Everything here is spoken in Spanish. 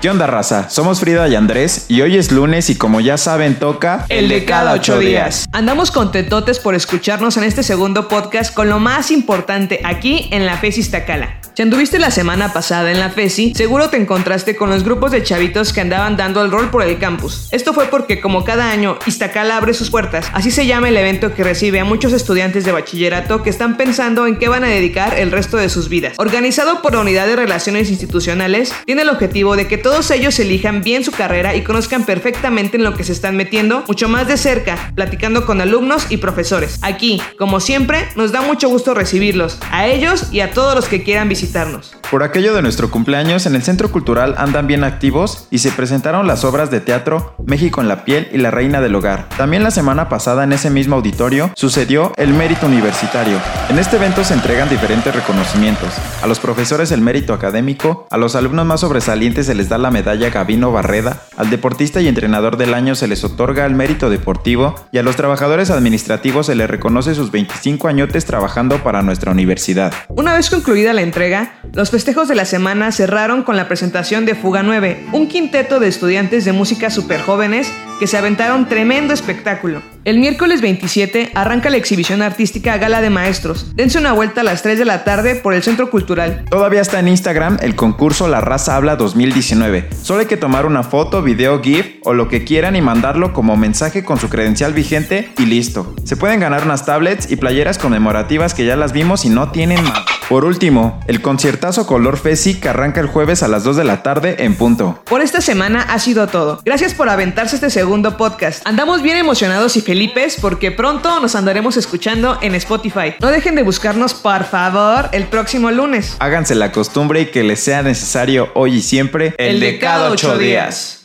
¿Qué onda, raza? Somos Frida y Andrés y hoy es lunes y como ya saben toca el de cada ocho días. Andamos contentotes por escucharnos en este segundo podcast con lo más importante aquí en la FESI Iztacala. Si anduviste la semana pasada en la FESI, seguro te encontraste con los grupos de chavitos que andaban dando el rol por el campus. Esto fue porque como cada año Iztacala abre sus puertas, así se llama el evento que recibe a muchos estudiantes de bachillerato que están pensando en qué van a dedicar el resto de sus vidas. Organizado por la Unidad de Relaciones Institucionales, tiene el objetivo de que todos ellos elijan bien su carrera y conozcan perfectamente en lo que se están metiendo, mucho más de cerca, platicando con alumnos y profesores. Aquí, como siempre, nos da mucho gusto recibirlos, a ellos y a todos los que quieran visitarnos. Por aquello de nuestro cumpleaños, en el Centro Cultural andan bien activos y se presentaron las obras de teatro México en la piel y La Reina del Hogar. También la semana pasada en ese mismo auditorio sucedió el Mérito Universitario. En este evento se entregan diferentes reconocimientos. A los profesores el mérito académico, a los alumnos más sobresalientes se les da la medalla Gabino Barreda, al deportista y entrenador del año se les otorga el mérito deportivo y a los trabajadores administrativos se les reconoce sus 25 añotes trabajando para nuestra universidad. Una vez concluida la entrega, los festejos de la semana cerraron con la presentación de Fuga 9, un quinteto de estudiantes de música super jóvenes que se aventaron tremendo espectáculo. El miércoles 27 arranca la exhibición artística Gala de Maestros. Dense una vuelta a las 3 de la tarde por el Centro Cultural. Todavía está en Instagram el concurso La Raza Habla 2019. Solo hay que tomar una foto, video, GIF o lo que quieran y mandarlo como mensaje con su credencial vigente y listo. Se pueden ganar unas tablets y playeras conmemorativas que ya las vimos y no tienen más. Por último, el conciertazo Color Fesi que arranca el jueves a las 2 de la tarde en punto. Por esta semana ha sido todo. Gracias por aventarse este segundo podcast. Andamos bien emocionados y felices porque pronto nos andaremos escuchando en Spotify. No dejen de buscarnos, por favor, el próximo lunes. Háganse la costumbre y que les sea necesario hoy y siempre el, de cada ocho días.